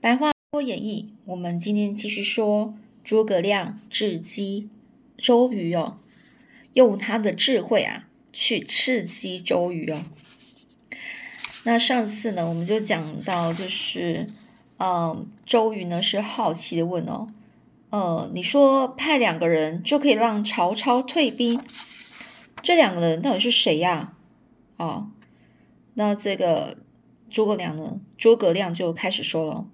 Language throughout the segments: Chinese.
白话演义，我们今天继续说诸葛亮智击周瑜哦，用他的智慧啊去刺激周瑜哦。那上次呢，我们就讲到，就是嗯，周瑜呢是好奇的问哦，呃，你说派两个人就可以让曹操退兵，这两个人到底是谁呀？哦，那这个。诸葛亮呢？诸葛亮就开始说了：“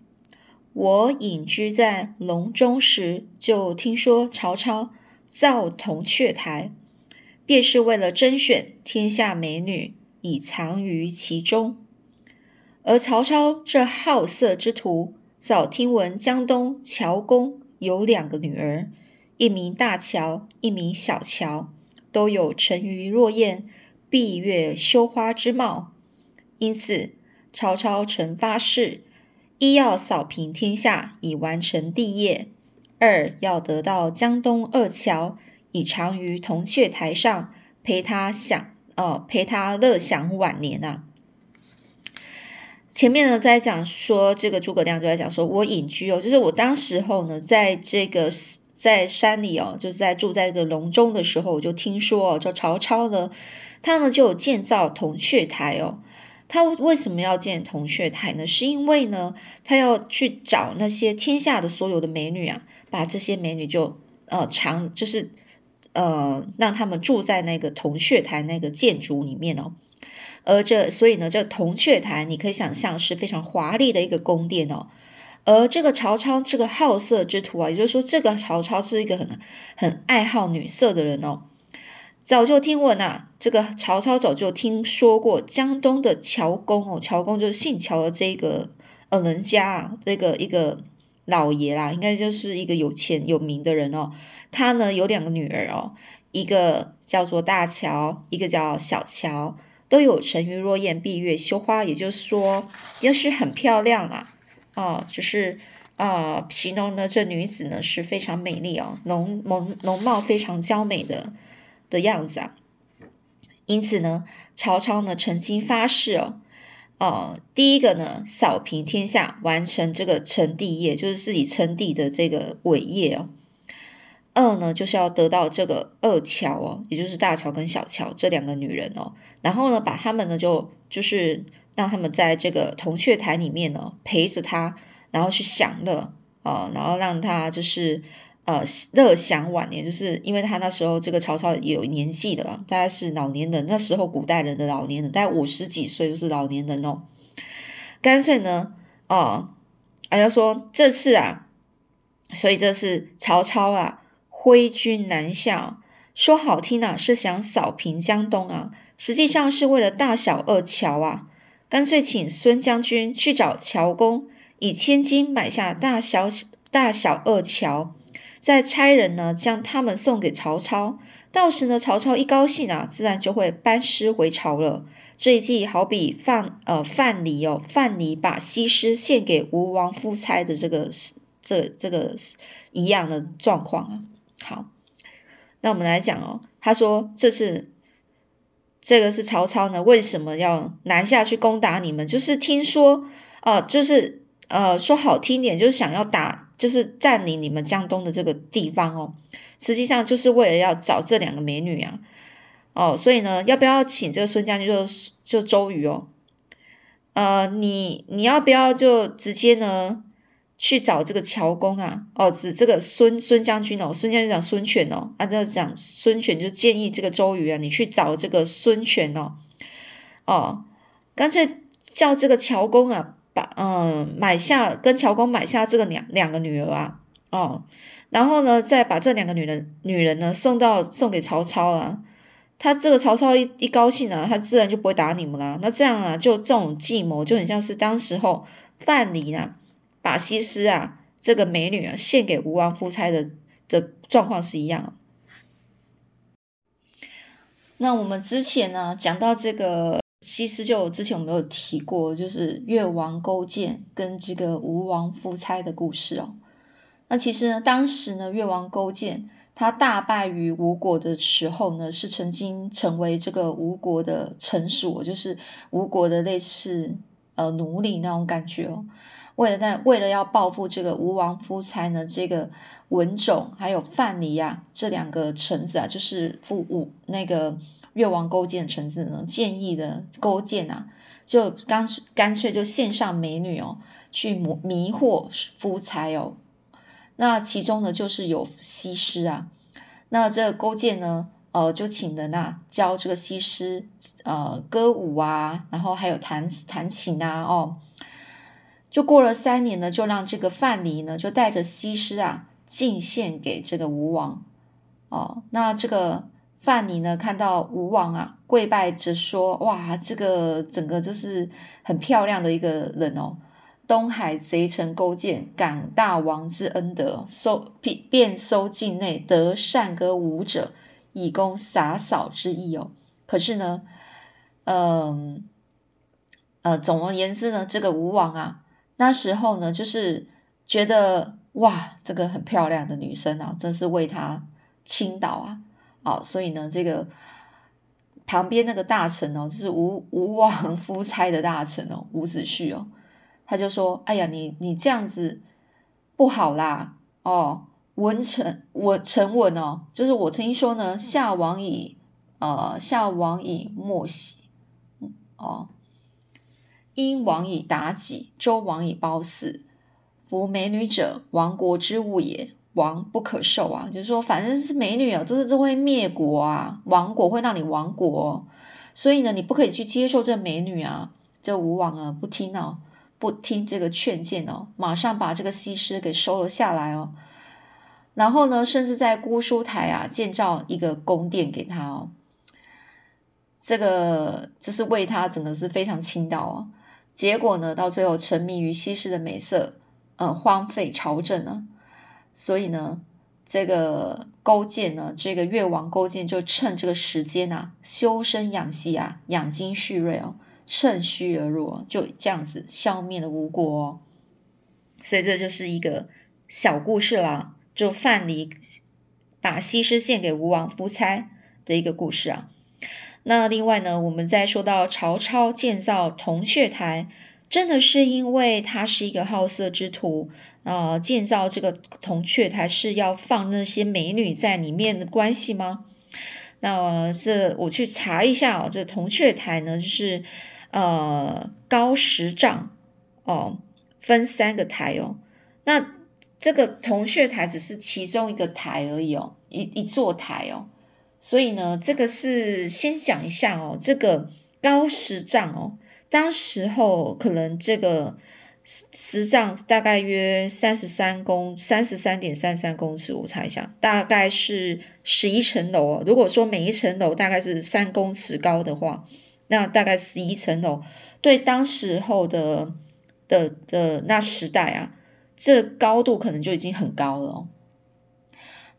我隐居在隆中时，就听说曹操造铜雀台，便是为了甄选天下美女，以藏于其中。而曹操这好色之徒，早听闻江东乔公有两个女儿，一名大乔，一名小乔，都有沉鱼落雁、闭月羞花之貌，因此。”曹操曾发誓：一要扫平天下，以完成帝业；二要得到江东二乔，以长于铜雀台上，陪他享呃陪他乐享晚年啊。前面呢在讲说，这个诸葛亮就在讲说，我隐居哦，就是我当时候呢，在这个在山里哦，就是在住在一个隆中的时候，我就听说哦，这曹操呢，他呢就有建造铜雀台哦。他为什么要建铜雀台呢？是因为呢，他要去找那些天下的所有的美女啊，把这些美女就呃长，就是呃让他们住在那个铜雀台那个建筑里面哦。而这所以呢，这铜雀台你可以想象是非常华丽的一个宫殿哦。而这个曹操这个好色之徒啊，也就是说，这个曹操是一个很很爱好女色的人哦。早就听闻呐，这个曹操早就听说过江东的乔公哦，乔公就是姓乔的这个呃人家啊，这个一个老爷啦，应该就是一个有钱有名的人哦。他呢有两个女儿哦，一个叫做大乔，一个叫小乔，都有沉鱼落雁、闭月羞花，也就是说，也是很漂亮啊。哦，就是啊，形容呢这女子呢是非常美丽哦，容容容貌非常娇美的。的样子啊，因此呢，曹操呢曾经发誓哦，哦，第一个呢扫平天下，完成这个成帝业，就是自己称帝的这个伟业哦。二呢就是要得到这个二乔哦，也就是大乔跟小乔这两个女人哦，然后呢把他们呢就就是让他们在这个铜雀台里面呢陪着他，然后去享乐啊，然后让他就是。呃，乐享晚年，就是因为他那时候这个曹操有年纪的了，大概是老年人。那时候古代人的老年人，大概五十几岁就是老年人哦。干脆呢，哦，还要说这次啊，所以这次曹操啊，挥军南下，说好听啊，是想扫平江东啊，实际上是为了大小二乔啊。干脆请孙将军去找乔公，以千金买下大小大小二乔。再差人呢，将他们送给曹操。到时呢，曹操一高兴啊，自然就会班师回朝了。这一计好比范呃范蠡哦，范蠡把西施献给吴王夫差的这个这这个一样的状况啊。好，那我们来讲哦。他说这是这个是曹操呢，为什么要南下去攻打你们？就是听说哦，就是呃说好听点，就是想要打。就是占领你们江东的这个地方哦，实际上就是为了要找这两个美女啊，哦，所以呢，要不要请这个孙将军就就周瑜哦，呃，你你要不要就直接呢去找这个乔公啊？哦，指这个孙孙将军哦，孙将军讲孙权哦，按照讲孙权就建议这个周瑜啊，你去找这个孙权哦，哦，干脆叫这个乔公啊。把嗯买下跟乔公买下这个两两个女儿啊哦，然后呢再把这两个女人女人呢送到送给曹操啊，他这个曹操一一高兴啊，他自然就不会打你们啦。那这样啊，就这种计谋就很像是当时候范蠡啊把西施啊这个美女啊献给吴王夫差的的状况是一样。那我们之前呢讲到这个。西施就之前我们有提过，就是越王勾践跟这个吴王夫差的故事哦。那其实呢，当时呢，越王勾践他大败于吴国的时候呢，是曾经成为这个吴国的臣属，就是吴国的类似呃奴隶那种感觉哦。为了那为了要报复这个吴王夫差呢，这个文种还有范蠡啊这两个臣子啊，就是父武那个越王勾践臣子呢，建议的勾践啊，就干干脆就献上美女哦，去迷迷惑夫差哦。那其中呢，就是有西施啊。那这勾践呢，呃，就请人啊教这个西施呃歌舞啊，然后还有弹弹琴啊，哦。就过了三年呢，就让这个范蠡呢，就带着西施啊进献给这个吴王哦。那这个范蠡呢，看到吴王啊跪拜着说：“哇，这个整个就是很漂亮的一个人哦。”东海贼臣勾践感大王之恩德，收便收境内得善歌舞者，以供洒扫之意哦。可是呢，嗯呃，总而言之呢，这个吴王啊。那时候呢，就是觉得哇，这个很漂亮的女生啊，真是为他倾倒啊！哦，所以呢，这个旁边那个大臣哦，就是吴 吴王夫差的大臣哦，伍子胥哦，他就说：“哎呀，你你这样子不好啦！哦，文臣文臣文哦，就是我听说呢，夏王以呃夏王以莫喜哦。”殷王以妲己，周王以褒姒。夫美女者，亡国之物也，亡不可受啊！就是说，反正是美女啊，都是都会灭国啊，亡国会让你亡国，所以呢，你不可以去接受这美女啊。这吴王啊，不听哦，不听这个劝谏哦，马上把这个西施给收了下来哦。然后呢，甚至在姑苏台啊，建造一个宫殿给他哦。这个就是为他整个是非常倾倒哦。结果呢，到最后沉迷于西施的美色，呃，荒废朝政了。所以呢，这个勾践呢，这个越王勾践就趁这个时间啊，修身养息啊，养精蓄锐哦，趁虚而入，就这样子消灭了吴国。所以这就是一个小故事啦，就范蠡把西施献给吴王夫差的一个故事啊。那另外呢，我们再说到曹操建造铜雀台，真的是因为他是一个好色之徒啊？建造这个铜雀台是要放那些美女在里面的关系吗？那这我去查一下哦，这铜雀台呢，就是呃高十丈哦，分三个台哦。那这个铜雀台只是其中一个台而已哦，一一座台哦。所以呢，这个是先讲一下哦，这个高十丈哦，当时候可能这个十十丈大概约三十三公三十三点三三公尺，我猜一下，大概是十一层楼。如果说每一层楼大概是三公尺高的话，那大概十一层楼，对当时候的的的那时代啊，这高度可能就已经很高了。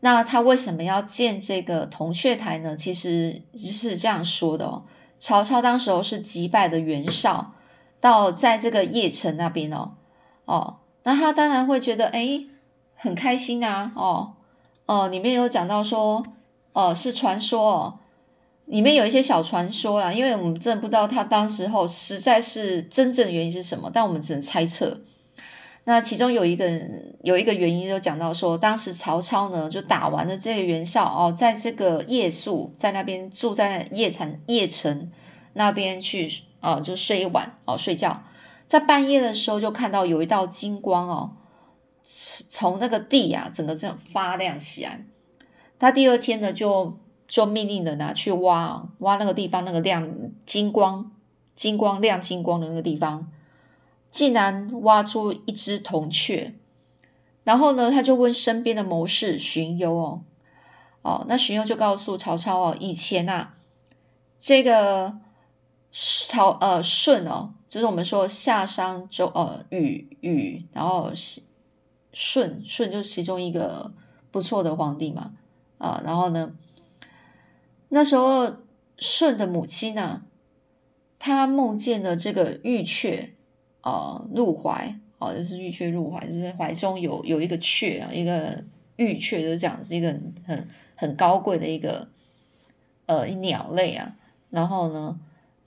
那他为什么要建这个铜雀台呢？其实是这样说的哦。曹操当时候是击败的袁绍，到在这个邺城那边哦，哦，那他当然会觉得哎很开心啊，哦，哦，里面有讲到说，哦是传说哦，里面有一些小传说啦，因为我们真的不知道他当时候实在是真正的原因是什么，但我们只能猜测。那其中有一个有一个原因，就讲到说，当时曹操呢就打完了这个袁绍哦，在这个夜宿在那边住在邺城邺城那边去啊，就睡一晚哦，睡觉，在半夜的时候就看到有一道金光哦，从那个地啊整个这样发亮起来。他第二天呢就就命令人拿去挖挖那个地方那个亮金光金光亮金光的那个地方。竟然挖出一只铜雀，然后呢，他就问身边的谋士荀攸哦，哦，那荀攸就告诉曹操哦，以前呐，这个朝呃舜哦，就是我们说夏商周呃禹禹，然后舜舜就是其中一个不错的皇帝嘛，啊，然后呢，那时候舜的母亲呢，她梦见了这个玉雀。呃，入怀哦，就是玉雀入怀，就是怀中有有一个雀啊，一个玉雀，就是讲是一个很很很高贵的一个呃鸟类啊。然后呢，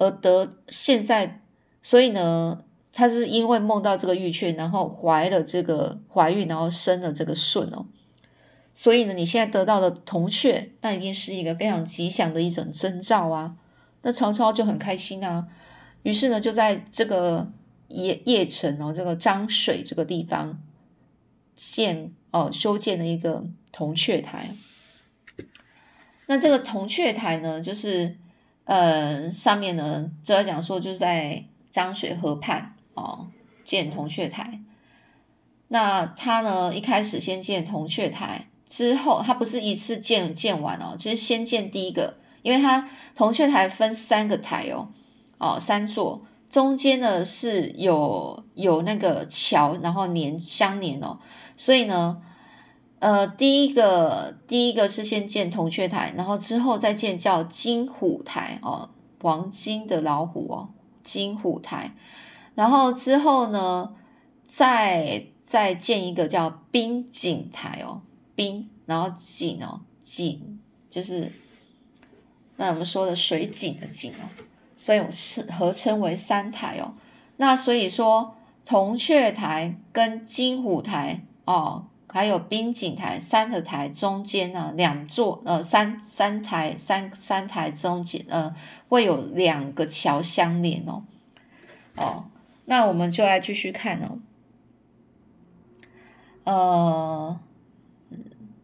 而得现在，所以呢，他是因为梦到这个玉雀，然后怀了这个怀孕，然后生了这个舜哦。所以呢，你现在得到的铜雀，那一定是一个非常吉祥的一种征兆啊。那曹操就很开心啊，于是呢，就在这个邺邺城哦，这个漳水这个地方建哦修建了一个铜雀台。那这个铜雀台呢，就是呃上面呢，就要讲说就是在漳水河畔哦建铜雀台。那他呢一开始先建铜雀台。之后，它不是一次建建完哦，其实先建第一个，因为它铜雀台分三个台哦，哦三座，中间呢是有有那个桥，然后连相连哦，所以呢，呃，第一个第一个是先建铜雀台，然后之后再建叫金虎台哦，黄金的老虎哦，金虎台，然后之后呢，再再建一个叫冰景台哦。冰，然后井哦，井就是那我们说的水井的井哦，所以我是合称为三台哦。那所以说铜雀台跟金虎台哦，还有冰井台三个台中间呢，两座呃三三台三三台中间呃会有两个桥相连哦哦，那我们就来继续看哦，呃。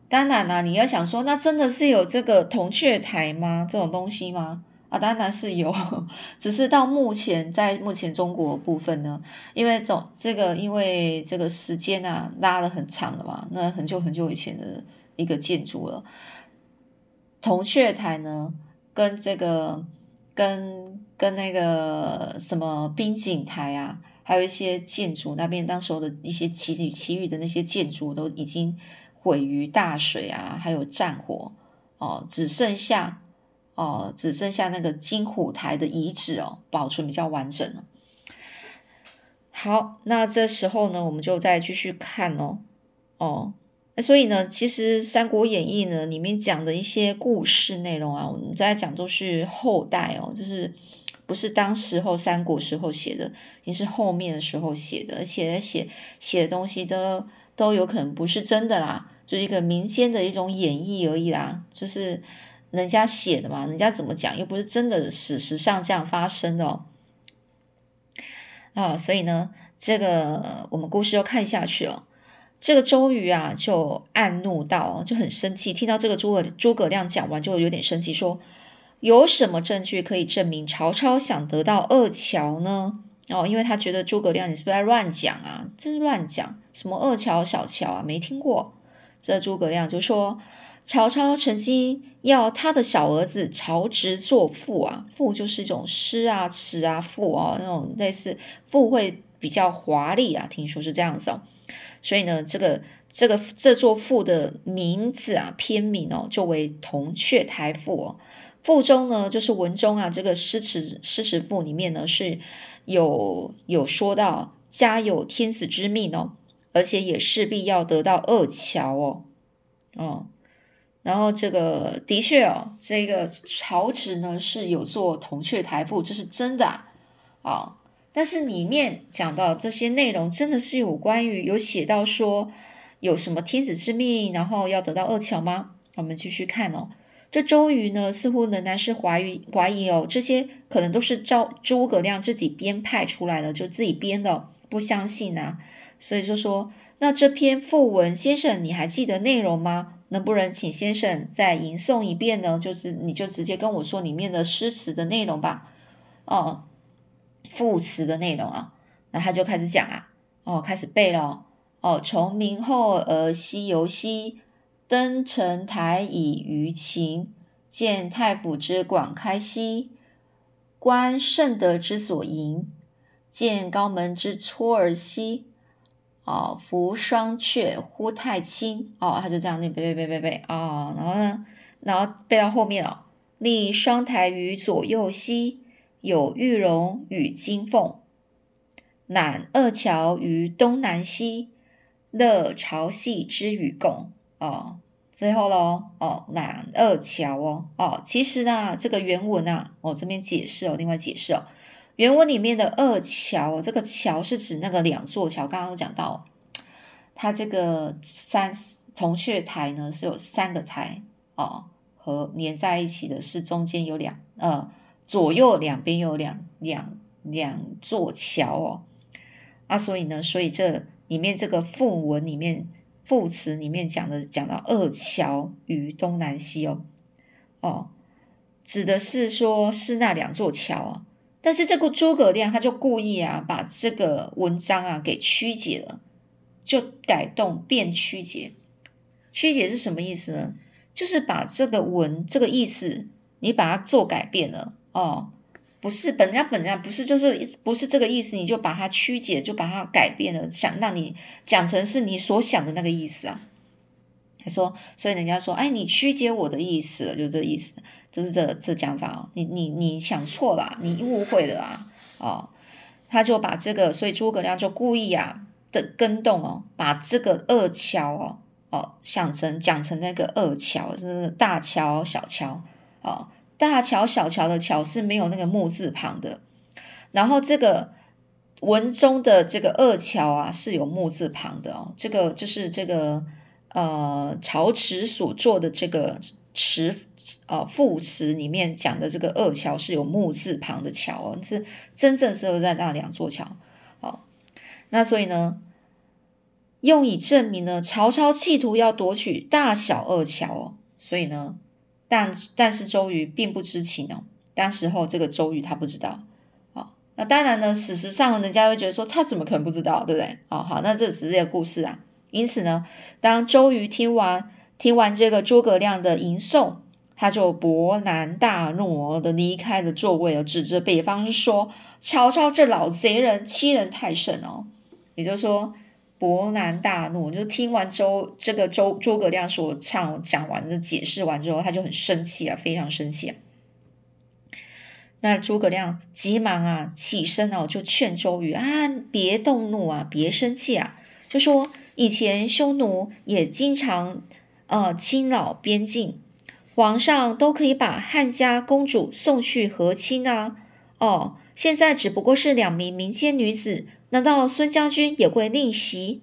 当然啦，你要想说，那真的是有这个铜雀台吗？这种东西吗？当然是有，只是到目前，在目前中国部分呢，因为总这个，因为这个时间啊拉的很长了嘛，那很久很久以前的一个建筑了。铜雀台呢，跟这个，跟跟那个什么冰景台啊，还有一些建筑那边，当时候的一些其余其余的那些建筑都已经。毁于大水啊，还有战火哦，只剩下哦，只剩下那个金虎台的遗址哦，保存比较完整。好，那这时候呢，我们就再继续看哦哦，那所以呢，其实《三国演义》呢里面讲的一些故事内容啊，我们在讲都是后代哦，就是不是当时候三国时候写的，也是后面的时候写的，而且写写的东西都都有可能不是真的啦。就是一个民间的一种演绎而已啦，就是人家写的嘛，人家怎么讲又不是真的史实上这样发生的哦。啊，所以呢，这个我们故事又看下去哦。这个周瑜啊，就暗怒到，就很生气，听到这个诸葛诸葛亮讲完，就有点生气，说有什么证据可以证明曹操想得到二乔呢？哦，因为他觉得诸葛亮你是不是在乱讲啊？真乱讲，什么二乔小乔啊，没听过。这诸葛亮就说：“曹操曾经要他的小儿子曹植做赋啊，赋就是一种诗啊、词啊、赋哦，那种类似赋会比较华丽啊，听说是这样子哦。所以呢，这个这个这座赋的名字啊，篇名哦，就为《铜雀台赋》哦。赋中呢，就是文中啊，这个诗词诗词赋里面呢，是有有说到家有天子之命哦。”而且也势必要得到二乔哦，哦，然后这个的确哦，这个曹植呢是有做《铜雀台赋》，这是真的啊。但是里面讲到这些内容，真的是有关于有写到说有什么天子之命，然后要得到二乔吗？我们继续看哦。这周瑜呢，似乎仍然是怀疑怀疑哦，这些可能都是赵诸葛亮自己编派出来的，就自己编的，不相信啊。所以就说，那这篇赋文，先生你还记得内容吗？能不能请先生再吟诵一遍呢？就是你就直接跟我说里面的诗词的内容吧。哦，赋词的内容啊，那他就开始讲啊，哦，开始背了。哦，从明后而西游兮，登城台以娱情，见太府之广开兮，观圣德之所营，见高门之撮儿兮。哦，扶双阙忽太清。哦，他就这样念背背背背背啊，然后呢，然后背到后面了。立双台于左右兮，有玉龙与金凤；揽二乔于东南兮，乐朝夕之与共。哦，最后喽，哦，揽二乔哦，哦，其实呢，这个原文啊，我这边解释哦，另外解释哦，原文里面的二桥，这个桥是指那个两座桥。刚刚有讲到，它这个三铜雀台呢是有三个台哦，和连在一起的是中间有两呃左右两边有两两两座桥哦。啊，所以呢，所以这里面这个赋文里面副词里面讲的讲到二桥于东南西哦，哦，指的是说是那两座桥啊。但是这个诸葛亮他就故意啊，把这个文章啊给曲解了，就改动变曲解。曲解是什么意思呢？就是把这个文这个意思，你把它做改变了哦。不是本家本家不是就是不是这个意思，你就把它曲解，就把它改变了，想让你讲成是你所想的那个意思啊。他说，所以人家说，哎，你曲解我的意思了，就这意思，就是这这讲法哦。你你你想错了，你误会了啊，哦，他就把这个，所以诸葛亮就故意啊的跟动哦，把这个二桥哦哦想成讲成那个二桥，是大桥小桥哦。大桥小桥的桥是没有那个木字旁的，然后这个文中的这个二桥啊是有木字旁的哦，这个就是这个呃曹植所做的这个词呃副词里面讲的这个二桥是有木字旁的桥哦，是真正是在那两座桥哦，那所以呢，用以证明呢曹操企图要夺取大小二桥哦，所以呢。但但是周瑜并不知情哦，当时候这个周瑜他不知道，哦，那当然呢，事实上人家会觉得说他怎么可能不知道，对不对？哦，好，那这只是一个故事啊。因此呢，当周瑜听完听完这个诸葛亮的吟诵，他就勃然大怒的离开了座位，指着北方说：“曹操这老贼人欺人太甚哦！”也就是说。勃然大怒，就听完周这个周诸葛亮所唱讲完的解释完之后，他就很生气啊，非常生气啊。那诸葛亮急忙啊起身哦，就劝周瑜啊，别动怒啊，别生气啊，就说以前匈奴也经常呃侵扰边境，皇上都可以把汉家公主送去和亲啊，哦，现在只不过是两名民间女子。难道孙将军也会逆袭？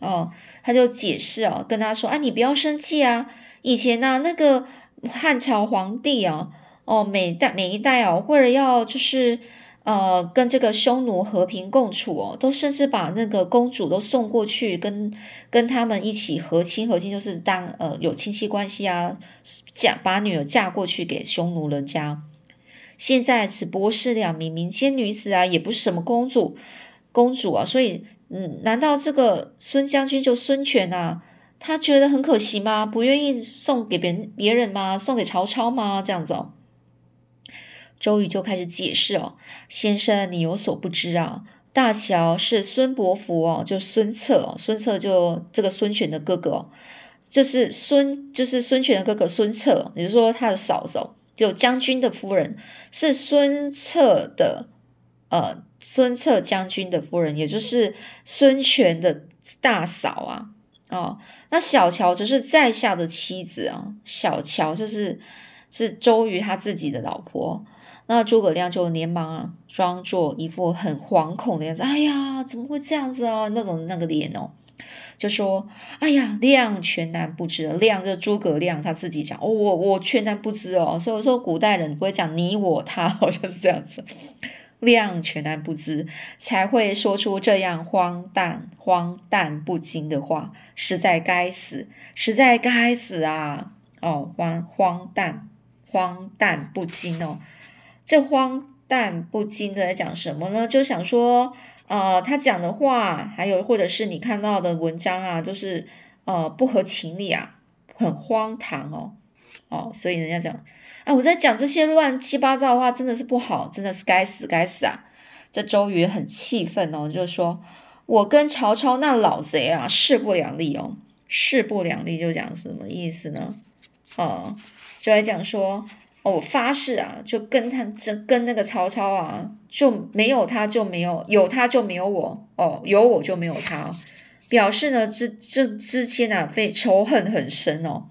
哦，他就解释哦，跟他说：“啊，你不要生气啊！以前呢，那个汉朝皇帝啊，哦，每代每一代哦，为了要就是呃跟这个匈奴和平共处哦，都甚至把那个公主都送过去，跟跟他们一起和亲和亲，就是当呃有亲戚关系啊，嫁把女儿嫁过去给匈奴人家。现在只不过是两名民间女子啊，也不是什么公主。”公主啊，所以，嗯，难道这个孙将军就孙权啊？他觉得很可惜吗？不愿意送给别人别人吗？送给曹操吗？这样子哦。周瑜就开始解释哦，先生你有所不知啊，大乔是孙伯符哦，就孙策哦，孙策就这个孙权的哥哥，就是孙就是孙权的哥哥孙策，也就是说他的嫂子，就将军的夫人是孙策的，呃。孙策将军的夫人，也就是孙权的大嫂啊，哦，那小乔则是在下的妻子啊。小乔就是是周瑜他自己的老婆。那诸葛亮就连忙啊，装作一副很惶恐的样子。哎呀，怎么会这样子啊？那种那个脸哦，就说：“哎呀，亮全然不知。”亮就诸葛亮他自己讲：“哦，我我全然不知哦。”所以说，古代人不会讲你我他，好像是这样子。亮全然不知，才会说出这样荒诞、荒诞不经的话，实在该死，实在该死啊！哦，荒荒诞、荒诞不经哦，这荒诞不经的在讲什么呢？就想说，呃，他讲的话，还有或者是你看到的文章啊，就是呃不合情理啊，很荒唐哦，哦，所以人家讲。哎，我在讲这些乱七八糟的话，真的是不好，真的是该死该死啊！这周瑜很气愤哦，就说：“我跟曹操那老贼啊，势不两立哦，势不两立。”就讲什么意思呢？哦，就来讲说：“哦，我发誓啊，就跟他这跟那个曹操啊，就没有他就没有，有他就没有我哦，有我就没有他。”表示呢，这这之间啊，非仇恨很深哦。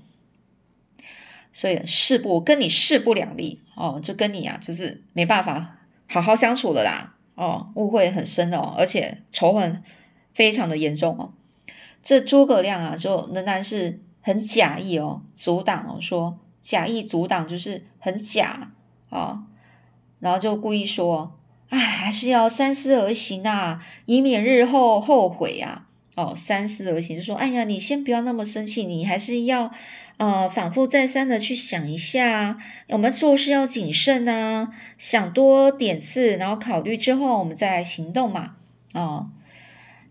所以势不跟你势不两立哦，就跟你啊，就是没办法好好相处了啦，哦，误会很深哦，而且仇恨非常的严重哦。这诸葛亮啊，就仍然是很假意哦，阻挡哦，说假意阻挡就是很假啊，然后就故意说，哎，还是要三思而行啊，以免日后后悔呀。哦，三思而行，就说，哎呀，你先不要那么生气，你还是要。呃，反复再三的去想一下，我们做事要谨慎啊，想多点次，然后考虑之后，我们再来行动嘛。哦，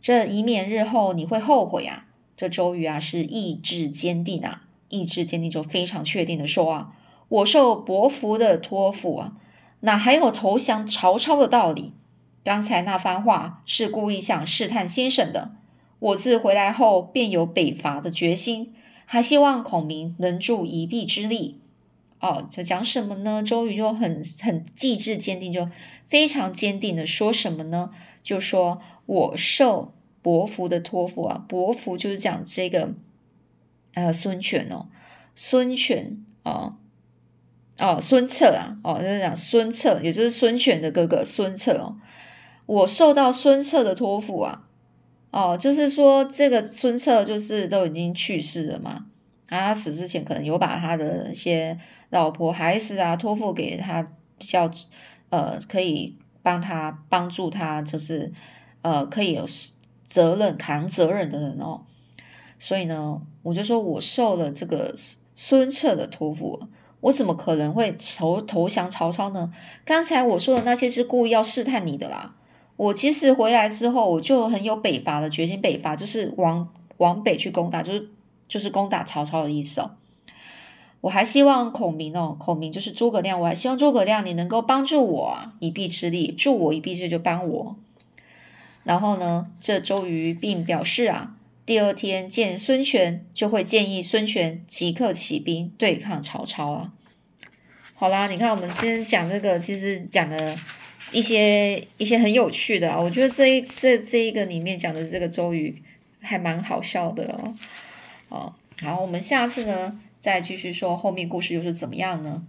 这以免日后你会后悔啊。这周瑜啊是意志坚定啊，意志坚定就非常确定的说啊，我受伯服的托付啊，哪还有投降曹操的道理？刚才那番话是故意想试探先生的。我自回来后便有北伐的决心。还希望孔明能助一臂之力哦。就讲什么呢？周瑜就很很意志坚定，就非常坚定的说什么呢？就说我受伯服的托付啊，伯服就是讲这个呃孙权哦，孙权哦哦孙策啊哦，就是讲孙策，也就是孙权的哥哥孙策哦，我受到孙策的托付啊。哦，就是说这个孙策就是都已经去世了嘛，他死之前可能有把他的一些老婆孩子啊托付给他比较呃可以帮他帮助他，就是呃可以有责任扛责任的人哦，所以呢，我就说我受了这个孙策的托付，我怎么可能会投投降曹操呢？刚才我说的那些是故意要试探你的啦。我其实回来之后，我就很有北伐的决心。北伐就是往往北去攻打，就是就是攻打曹操的意思哦。我还希望孔明哦，孔明就是诸葛亮，我还希望诸葛亮你能够帮助我一臂之力，助我一臂之力就帮我。然后呢，这周瑜并表示啊，第二天见孙权就会建议孙权即刻起兵对抗曹操啊。好啦，你看我们今天讲这个，其实讲的。一些一些很有趣的啊，我觉得这一这这一个里面讲的这个周瑜还蛮好笑的哦，哦，好，我们下次呢再继续说后面故事又是怎么样呢？